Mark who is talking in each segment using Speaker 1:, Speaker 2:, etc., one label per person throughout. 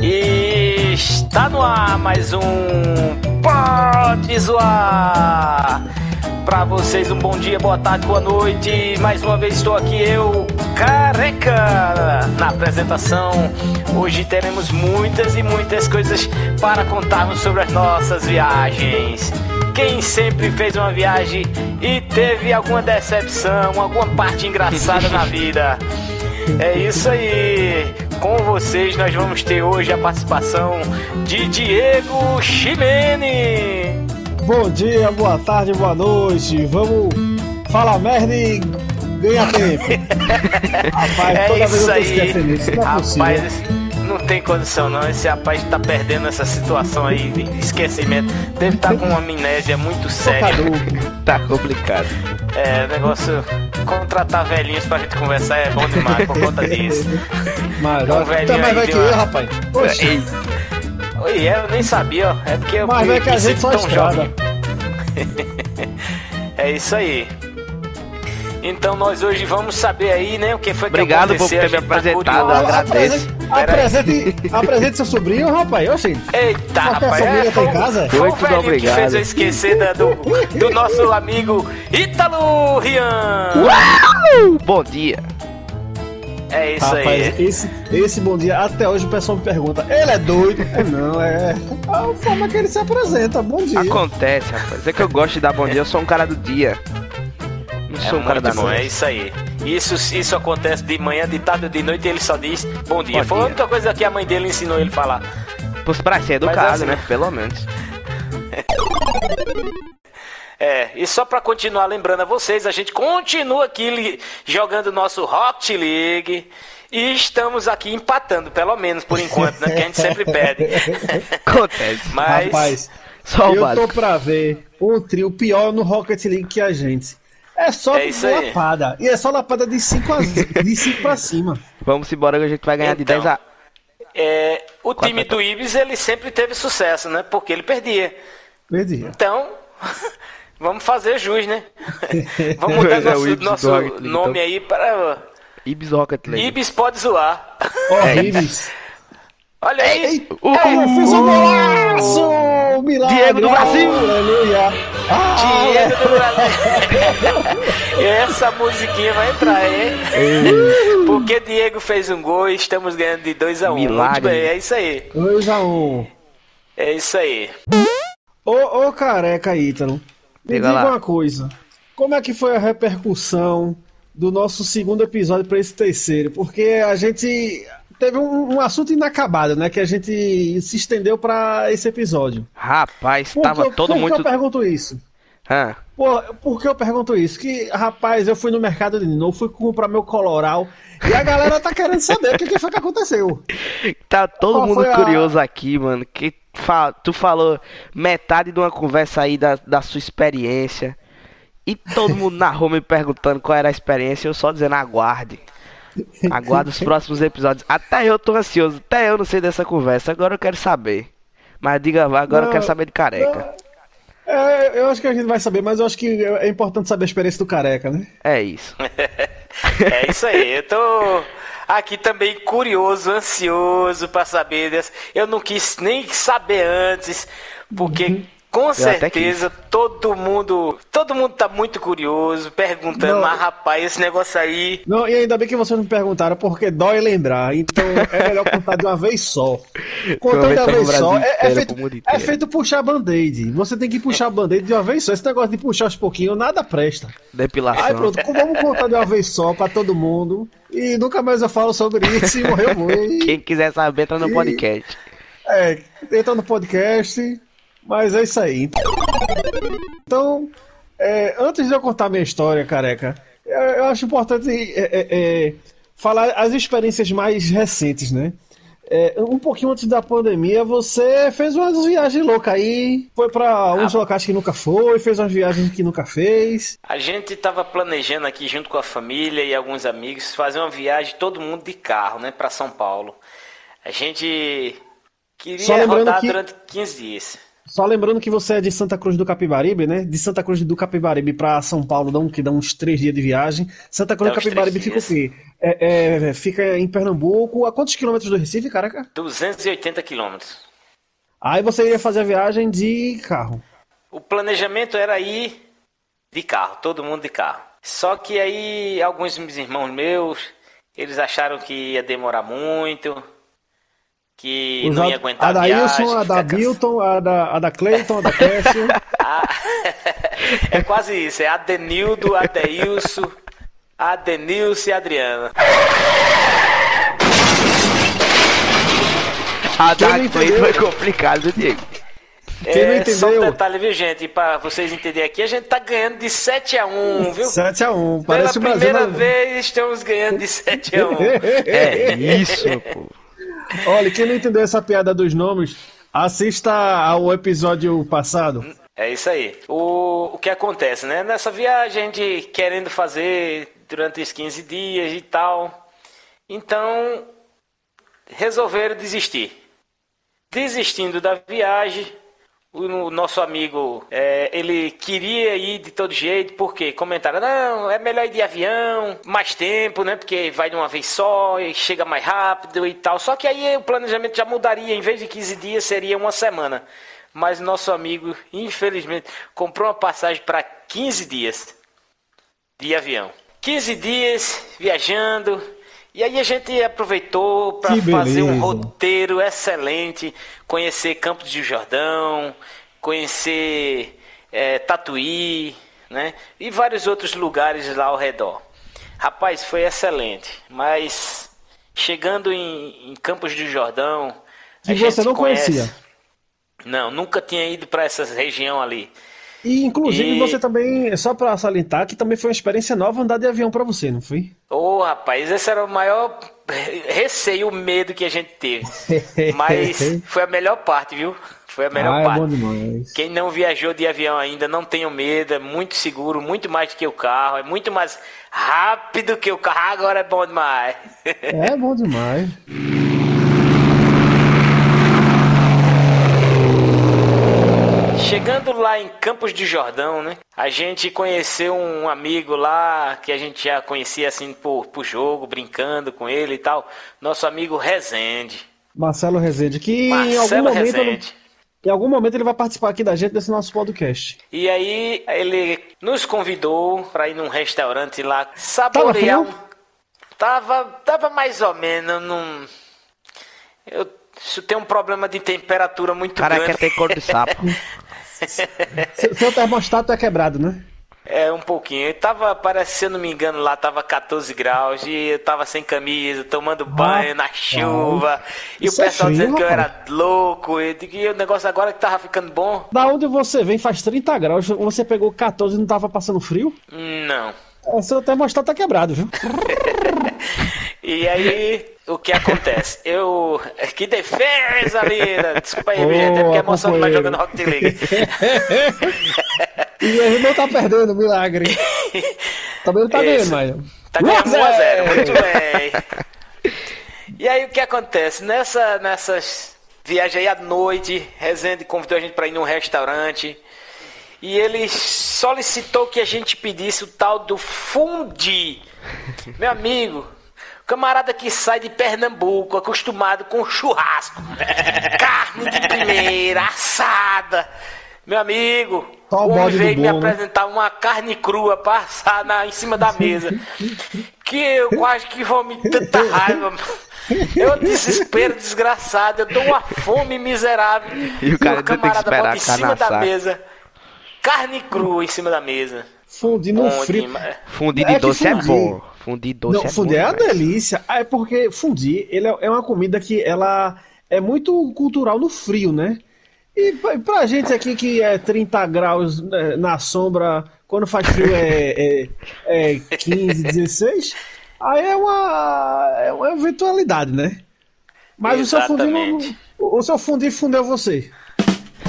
Speaker 1: E está no ar mais um Pode Zoar! Para vocês um bom dia, boa tarde, boa noite. Mais uma vez estou aqui eu, Careca, na apresentação. Hoje teremos muitas e muitas coisas para contarmos sobre as nossas viagens. Quem sempre fez uma viagem e teve alguma decepção, alguma parte engraçada na vida? É isso aí. Com vocês nós vamos ter hoje a participação de Diego Ximene.
Speaker 2: Bom dia, boa tarde, boa noite. Vamos falar merda e ganhar tempo.
Speaker 1: Rapaz, é toda vez eu tô esquecendo isso. Não é Rapaz, possível não tem condição não. Esse rapaz tá perdendo essa situação aí de esquecimento. Deve estar tá com uma amnésia muito séria.
Speaker 3: tá complicado.
Speaker 1: É, negócio. Contratar velhinhos pra gente conversar é bom demais por conta disso.
Speaker 2: Mas, um velhinho tá mais velho que eu, rapaz.
Speaker 1: Oxi. Oi, é, eu nem sabia, ó. É porque eu.
Speaker 2: Mas é que a gente só tão jovem.
Speaker 1: é isso aí. Então nós hoje vamos saber aí, né, o que foi
Speaker 3: Obrigado
Speaker 1: que aconteceu.
Speaker 3: Obrigado por ter me tá apresentado, agradeço.
Speaker 2: Apresente, apresente seu sobrinho, rapaz. Oxi.
Speaker 1: Eita, rapaz.
Speaker 2: É, foi, em casa?
Speaker 3: Foi, tudo obrigado.
Speaker 1: que fez eu esquecer da, do, do nosso amigo Ítalo Rian.
Speaker 3: Uau! Bom dia.
Speaker 1: É isso Rapaz, aí.
Speaker 2: Esse, esse bom dia, até hoje o pessoal me pergunta: ele é doido? Não, é a forma que ele se apresenta. Bom dia.
Speaker 3: Acontece, rapaz. É que eu gosto de dar bom dia, eu sou um cara do dia.
Speaker 1: Não é sou um cara da bom, noite. É isso aí. Isso, isso acontece de manhã, de tarde, de noite, ele só diz bom dia. Bom Foi dia. a única coisa que a mãe dele ensinou ele a falar.
Speaker 3: Pois pra ser educado, assim, né? Pelo menos.
Speaker 1: É, e só para continuar lembrando a vocês, a gente continua aqui jogando nosso Rocket League. E estamos aqui empatando, pelo menos por enquanto, né? Que a gente sempre pede.
Speaker 3: Acontece.
Speaker 2: Mas. Rapaz, só eu básico. tô pra ver um trio pior no Rocket League que a gente. É só é lapada. E é só lapada de 5 a... de 5 pra cima.
Speaker 3: Vamos embora que a gente vai ganhar então, de 10 a.
Speaker 1: É, o Quatro time do Ibis ele sempre teve sucesso, né? Porque ele perdia.
Speaker 2: Perdia.
Speaker 1: Então, vamos fazer jus, né? vamos mudar é nosso, nosso nome então. aí para.
Speaker 3: Ibis Rocket League.
Speaker 1: Ibis pode zoar.
Speaker 2: Oh, é Ibis.
Speaker 1: Olha aí!
Speaker 2: Uh, uh, fiz um golaço! Milagre!
Speaker 3: Diego do Brasil!
Speaker 2: Aleluia!
Speaker 1: Ah, Diego do Brasil! Essa musiquinha vai entrar, hein? Porque Diego fez um gol e estamos ganhando de 2x1. Um.
Speaker 3: Milagre! Muito bem,
Speaker 1: é isso aí.
Speaker 2: 2x1. Um.
Speaker 1: É isso aí.
Speaker 2: Ô, ô careca, Ítalo. Me diga lá. uma coisa. Como é que foi a repercussão do nosso segundo episódio para esse terceiro? Porque a gente teve um, um, assunto inacabado, né? Que a gente se estendeu para esse episódio.
Speaker 3: Rapaz, por tava todo
Speaker 2: por
Speaker 3: muito.
Speaker 2: Por que eu pergunto isso?
Speaker 3: Hã?
Speaker 2: Por, por que eu pergunto isso? Que, rapaz, eu fui no mercado de novo, fui comprar meu coloral e a galera tá querendo saber o que, que foi que aconteceu.
Speaker 3: Tá todo Qual mundo curioso a... aqui, mano. Que fa... tu falou metade de uma conversa aí da, da sua experiência. E todo mundo na rua me perguntando qual era a experiência, eu só dizendo aguarde. Aguardo os próximos episódios. Até eu tô ansioso, até eu não sei dessa conversa. Agora eu quero saber. Mas diga, agora não, eu quero saber de careca.
Speaker 2: É, eu acho que a gente vai saber, mas eu acho que é importante saber a experiência do careca, né?
Speaker 3: É isso.
Speaker 1: é isso aí. Eu tô aqui também curioso, ansioso para saber dessa. Eu não quis nem saber antes, porque. Uhum com certeza, todo mundo, todo mundo tá muito curioso, perguntando, não, mas rapaz, esse negócio aí.
Speaker 2: Não, e ainda bem que vocês me perguntaram, porque dói lembrar. Então é melhor contar de uma vez só. Contando de uma vez só, é, é, feito, é feito puxar band-aid. Você tem que puxar band-aid de uma vez só. Esse negócio de puxar aos pouquinhos, nada presta.
Speaker 3: Depilação.
Speaker 2: Aí pronto, vamos contar de uma vez só pra todo mundo. E nunca mais eu falo sobre isso e morreu muito.
Speaker 3: Quem quiser saber, entra no podcast.
Speaker 2: É, entra no podcast. Mas é isso aí. Então, é, antes de eu contar minha história, careca, eu, eu acho importante é, é, é, falar as experiências mais recentes, né? É, um pouquinho antes da pandemia, você fez umas viagens loucas aí, foi para uns ah, locais que nunca foi, fez umas viagens que nunca fez.
Speaker 1: A gente estava planejando aqui junto com a família e alguns amigos fazer uma viagem todo mundo de carro, né, para São Paulo. A gente queria rodar
Speaker 2: que...
Speaker 1: durante 15 dias.
Speaker 2: Só lembrando que você é de Santa Cruz do Capibaribe, né? De Santa Cruz do Capibaribe para São Paulo, dá um, que dá uns três dias de viagem. Santa Cruz
Speaker 1: Dá
Speaker 2: do Capibaribe fica o quê? É, é, fica em Pernambuco. A quantos quilômetros do Recife, caraca?
Speaker 1: 280 quilômetros.
Speaker 2: Aí você iria fazer a viagem de carro.
Speaker 1: O planejamento era ir de carro, todo mundo de carro. Só que aí alguns irmãos meus, eles acharam que ia demorar muito, que
Speaker 2: Os
Speaker 1: não
Speaker 2: a-
Speaker 1: ia aguentar
Speaker 2: a
Speaker 1: a
Speaker 2: da. Wilson, a da Bilton, a da, a da Cleiton, a da Cássio.
Speaker 1: Ah, é quase isso, é Adenildo, Adeilson, Adenilson e Adriana.
Speaker 3: A
Speaker 2: Quem
Speaker 3: da
Speaker 2: entendeu?
Speaker 3: foi complicado, Diego.
Speaker 2: Quem não
Speaker 1: É, só um
Speaker 2: entendeu?
Speaker 1: detalhe, viu, gente? E pra vocês entenderem aqui, a gente tá ganhando de 7 a 1 viu?
Speaker 2: 7x1.
Speaker 1: Pela
Speaker 2: Parece o Brasil.
Speaker 1: primeira
Speaker 2: na-
Speaker 1: vez estamos ganhando de 7 a 1
Speaker 3: É isso, povo.
Speaker 2: Olha, quem não entendeu essa piada dos nomes, assista ao episódio passado.
Speaker 1: É isso aí. O, o que acontece, né? Nessa viagem, gente querendo fazer durante os 15 dias e tal. Então, resolveram desistir. Desistindo da viagem, o, nosso amigo, é, ele queria ir de todo jeito, porque comentaram, não, é melhor ir de avião, mais tempo, né? Porque vai de uma vez só e chega mais rápido e tal. Só que aí o planejamento já mudaria, em vez de 15 dias, seria uma semana. Mas nosso amigo, infelizmente, comprou uma passagem para 15 dias de avião. 15 dias viajando. E aí a gente aproveitou para fazer um roteiro excelente, conhecer Campos de Jordão, conhecer eh, Tatuí, né? E vários outros lugares lá ao redor. Rapaz, foi excelente. Mas chegando em, em Campos de Jordão,
Speaker 2: Que
Speaker 1: a
Speaker 2: você
Speaker 1: gente
Speaker 2: não
Speaker 1: conhece-
Speaker 2: conhecia.
Speaker 1: Não, nunca tinha ido para essa região ali.
Speaker 2: E inclusive
Speaker 1: E-
Speaker 2: você também, só pra salientar, que também foi uma experiência nova andar de avião pra você, não foi?
Speaker 1: Ô, rapaz, esse era o maior receio, o medo que a gente teve. Mas foi a melhor parte, viu? Foi a melhor
Speaker 2: ah, é
Speaker 1: parte.
Speaker 2: bom demais.
Speaker 1: Quem não viajou de avião ainda, não tenha medo, é muito seguro, muito mais do que o carro, é muito mais rápido que o carro, agora é bom demais.
Speaker 2: É bom demais.
Speaker 1: Chegando lá em Campos de Jordão, né? A gente conheceu um amigo lá que a gente já conhecia assim por, por jogo, brincando com ele e tal. Nosso amigo Rezende.
Speaker 2: Marcelo Rezende, que em algum,
Speaker 1: Marcelo
Speaker 2: momento,
Speaker 1: Rezende.
Speaker 2: em algum momento ele vai participar aqui da gente desse nosso podcast.
Speaker 1: E aí ele nos convidou para ir num restaurante lá saborear
Speaker 2: frio?
Speaker 1: um. Tava, tava mais ou menos num. Eu isso tem um problema de temperatura muito
Speaker 3: cara
Speaker 1: grande.
Speaker 3: quer ter cor de sapo.
Speaker 2: Seu, seu termostato é quebrado, né?
Speaker 1: É, um pouquinho. Eu tava, parece, se eu não me engano, lá tava 14 graus e eu tava sem camisa, tomando banho na chuva. E o
Speaker 2: é
Speaker 1: pessoal
Speaker 2: frio,
Speaker 1: dizendo que eu era louco. E que o negócio agora que tava ficando bom.
Speaker 2: Da onde você vem faz 30 graus, você pegou 14 e não tava passando frio?
Speaker 1: Não.
Speaker 2: É, seu termostato tá quebrado, viu?
Speaker 1: E aí, o que acontece? Eu. Que defesa, linda! Desculpa aí, minha gente, é porque é emoção demais jogando Rocket League.
Speaker 2: E ele não tá perdendo, milagre. Também não tá
Speaker 1: Isso.
Speaker 2: ganhando, mas.
Speaker 1: Tá ganhando 1 a 0 muito
Speaker 2: 1
Speaker 1: bem. E aí o que acontece? Nessa, nessas viagens aí à noite, Rezende convidou a gente para ir num restaurante. E ele solicitou que a gente pedisse o tal do fundi. Meu amigo, camarada que sai de Pernambuco, acostumado com churrasco, carne de primeira, assada. Meu amigo,
Speaker 2: Só o
Speaker 1: homem veio me
Speaker 2: bom, né?
Speaker 1: apresentar uma carne crua passar na, em cima da mesa. que eu quase que vomitei tanta raiva. Eu desespero desgraçado, eu dou uma fome miserável.
Speaker 3: E o cara ainda tem que
Speaker 1: camarada
Speaker 3: esperar
Speaker 1: bota em cima da mesa. Carne crua em cima da mesa.
Speaker 2: Fundi no frio.
Speaker 3: Fundir
Speaker 2: É
Speaker 3: de
Speaker 2: que
Speaker 3: doce é bom. Fundir doce
Speaker 2: Não,
Speaker 3: é
Speaker 2: é uma delícia. Ah, É porque fundir ele é, é uma comida que ela é muito cultural no frio, né? E pra, gente aqui que é 30 graus né, na sombra, quando faz frio é, é, é 15, 16, aí é uma, é uma eventualidade, né? Mas o seu fundir
Speaker 1: Exatamente.
Speaker 2: o seu fundir fundeu você.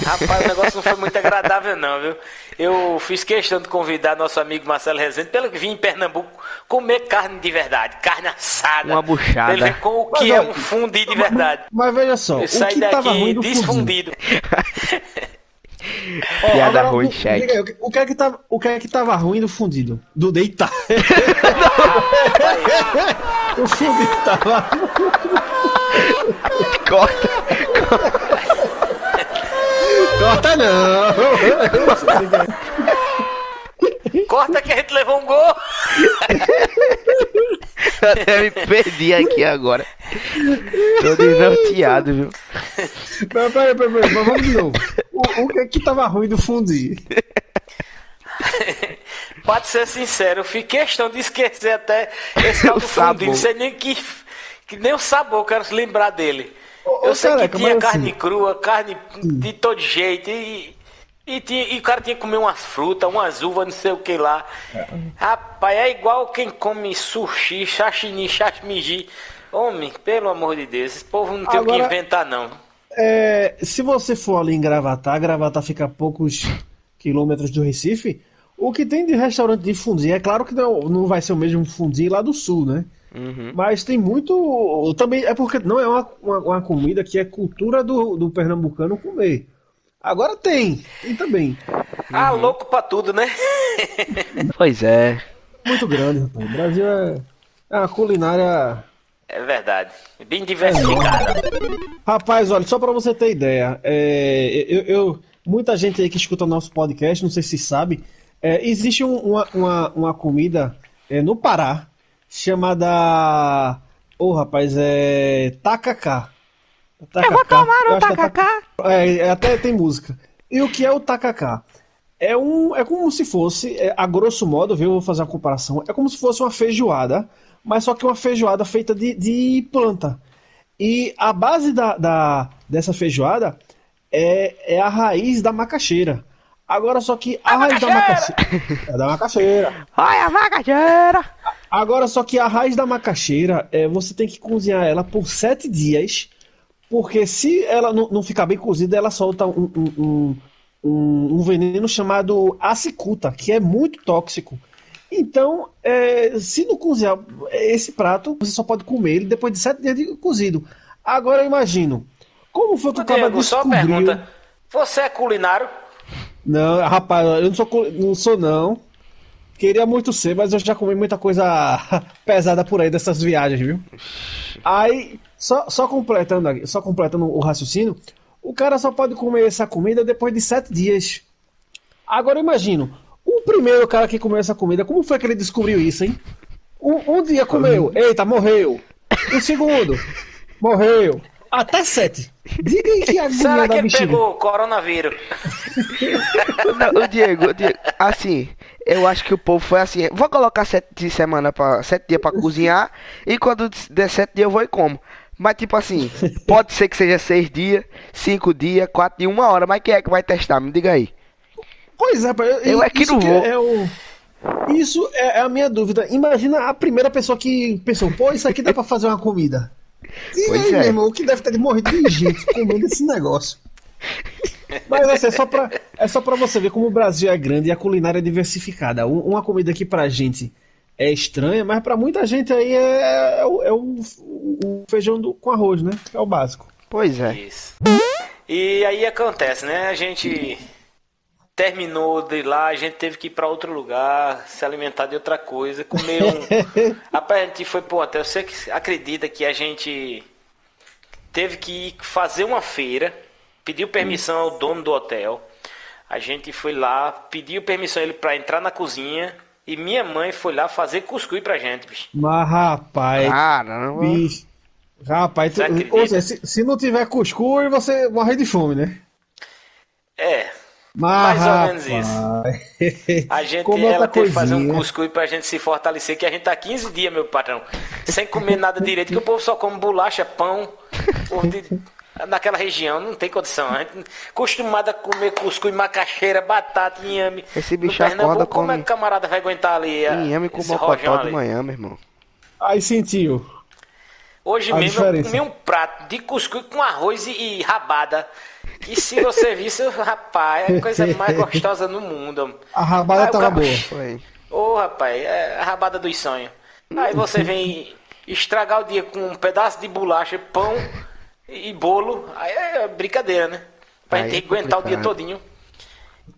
Speaker 1: Rapaz, o negócio não foi muito agradável, não, viu? Eu fiz questão de convidar nosso amigo Marcelo Rezende, pelo que vim em Pernambuco, comer carne de verdade, carne assada.
Speaker 3: Uma buchada.
Speaker 1: Ele com o que
Speaker 2: Mas,
Speaker 1: é um fundi de verdade.
Speaker 2: Mas veja só,
Speaker 1: Eu
Speaker 2: o
Speaker 1: saí
Speaker 2: que tava ruim
Speaker 1: daqui
Speaker 2: do
Speaker 1: desfundido.
Speaker 3: Piada ruim, cheque.
Speaker 2: Diga aí, o que é que tava, o que é que tava ruim do fundido? Do deitar. o fundido tava.
Speaker 3: Corta.
Speaker 2: Corta não.
Speaker 1: Corta que a gente levou um gol.
Speaker 3: Eu até me perdi aqui agora. Tô desnorteado, viu?
Speaker 2: Peraí, peraí, peraí, mas vamos de novo. O, o que é que tava ruim do fundir?
Speaker 1: Pode ser sincero, eu fiz questão de esquecer até esse tal do fundo. Não sei nem que, que nem o sabor, eu quero se lembrar dele. Eu sei que tinha
Speaker 2: mas
Speaker 1: carne
Speaker 2: assim-
Speaker 1: crua, carne de todo jeito. E, e, tinha- e o cara tinha que comer umas frutas, umas uvas, não sei o que lá. Rapaz, é igual quem come sushi, sashimi, sashimi. Homem, pelo amor de Deus, esse povo não tem o que
Speaker 2: Agora-
Speaker 1: inventar, não.
Speaker 2: É, se você for ali em Gravatar, Gravatar fica a poucos quilômetros do Recife. O que tem de restaurante de fundi, é claro que não, não vai ser o mesmo fundi lá do sul, né?
Speaker 3: Uhum.
Speaker 2: Mas tem muito. Também é porque não é uma, uma, uma comida que é cultura do, do pernambucano comer. Agora tem, tem também.
Speaker 1: Ah, louco pra tudo, né?
Speaker 3: Pois é.
Speaker 2: Muito grande, rapaz. O Brasil é, é uma culinária.
Speaker 1: É verdade. Bem diversificada.
Speaker 2: Rapaz, olha, só pra você ter ideia, é, eu, eu- muita gente aí que escuta nosso podcast, não sei se sabe, é, existe um- uma, uma, uma comida é, no Pará chamada. Ô, rapaz, é. Tacacá. Eu vou tomar o tacacá. É, é, até tem música. E o que é o tacacá? É, um, é como se fosse, é, a grosso modo, viu? Eu vou fazer uma comparação. É como se fosse uma feijoada, mas só que uma feijoada feita de, de planta. E a base da, da- dessa feijoada é, é a raiz da macaxeira. Agora, só que a, raiz da macaxeira. É da macaxeira.
Speaker 3: Olha a vacageira!
Speaker 2: Agora, só que a raiz da macaxeira, é, você tem que cozinhar ela por sete dias, porque se ela não, não ficar bem cozida, ela solta um, um, um, um- veneno chamado acicuta, que é muito tóxico. Então, é, se não cozinhar esse prato, você só pode comer ele depois de sete dias de cozido. Agora, eu imagino, como foi que o cara
Speaker 1: Diego, só
Speaker 2: descobriu...
Speaker 1: pergunta. Você é culinário?
Speaker 2: Não, rapaz, eu não sou, não sou não. Queria muito ser, mas eu já comi muita coisa pesada por aí dessas viagens, viu? Aí, só, só completando só completando o raciocínio, o cara só pode comer essa comida depois de sete dias. Agora eu imagino, o primeiro cara que comeu essa comida, como foi que ele descobriu isso, hein? Um, um dia comeu, eita, morreu. O segundo, morreu. Até sete. Diga aí que agonia
Speaker 1: Será que ele pegou coronavírus?
Speaker 3: Não, o Diego, o Diego, assim, eu acho que o povo foi assim, vou colocar sete semana para sete dias pra cozinhar e quando der sete dias eu vou e como. Mas tipo assim, pode ser que seja seis dias, cinco dias, quatro dias, uma hora, mas quem é que vai testar? Me diga aí.
Speaker 2: Pois é, rapaz,
Speaker 3: Eu é que não vou.
Speaker 2: É o... Isso é a minha dúvida. Imagina a primeira pessoa que pensou, pô, isso aqui dá pra fazer uma comida. E
Speaker 3: Pois
Speaker 2: aí,
Speaker 3: é.
Speaker 2: meu irmão, o que deve ter de morrer de gente comendo esse negócio. Mas assim, é só, pra, é só pra você ver como o Brasil é grande e a culinária é diversificada. Um- Uma comida que pra gente é estranha, mas pra muita gente aí é, é o, é o- o feijão do- com arroz, né? É o básico.
Speaker 3: Pois é.
Speaker 1: Isso. E aí acontece, né? A gente terminou de lá, a gente teve que ir pra outro lugar, se alimentar de outra coisa, comer um. Rapaz, a gente foi pro hotel. Você acredita que a gente teve que ir fazer uma feira, pediu permissão ao dono do hotel. A gente foi lá, pediu permissão ele pra entrar na cozinha. E minha mãe foi lá fazer cuscuz pra gente, bicho.
Speaker 2: Mas, rapaz,
Speaker 3: Caramba.
Speaker 2: bicho. Rapaz, tu- ou seja, se, se não tiver cuscuz, você morre de fome, né?
Speaker 1: É,
Speaker 2: Mas,
Speaker 1: Mais ou menos
Speaker 2: isso.
Speaker 1: A gente,
Speaker 2: Como
Speaker 1: ela teve que fazer um cuscuz pra gente se fortalecer, que a gente tá 15 dias, meu patrão, sem comer nada direito, que o povo só come bolacha, pão, de- naquela região, não tem condição. A gente acostumado a comer cuscuz, macaxeira, batata, inhame.
Speaker 3: Esse bicho acorda,
Speaker 1: Pernambuco, como é que o camarada vai aguentar ali a,
Speaker 3: inhame com
Speaker 1: esse rojão
Speaker 3: mocotó de manhã, meu irmão.
Speaker 2: Aí sentiu.
Speaker 1: Hoje
Speaker 2: A
Speaker 1: mesmo eu
Speaker 2: diferença.
Speaker 1: comi um prato de cuscuz com arroz e, e rabada. Que se você visse, rapaz, é a coisa mais gostosa no mundo.
Speaker 2: A rabada
Speaker 1: Aí
Speaker 2: tava
Speaker 1: cara-
Speaker 2: boa.
Speaker 3: Foi.
Speaker 1: Ô, rapaz, é a rabada dos sonhos. Aí você vem estragar o dia com um pedaço de bolacha, pão e bolo. Aí é brincadeira, né? Pra
Speaker 3: Aí
Speaker 1: gente
Speaker 3: é
Speaker 1: aguentar o dia todinho.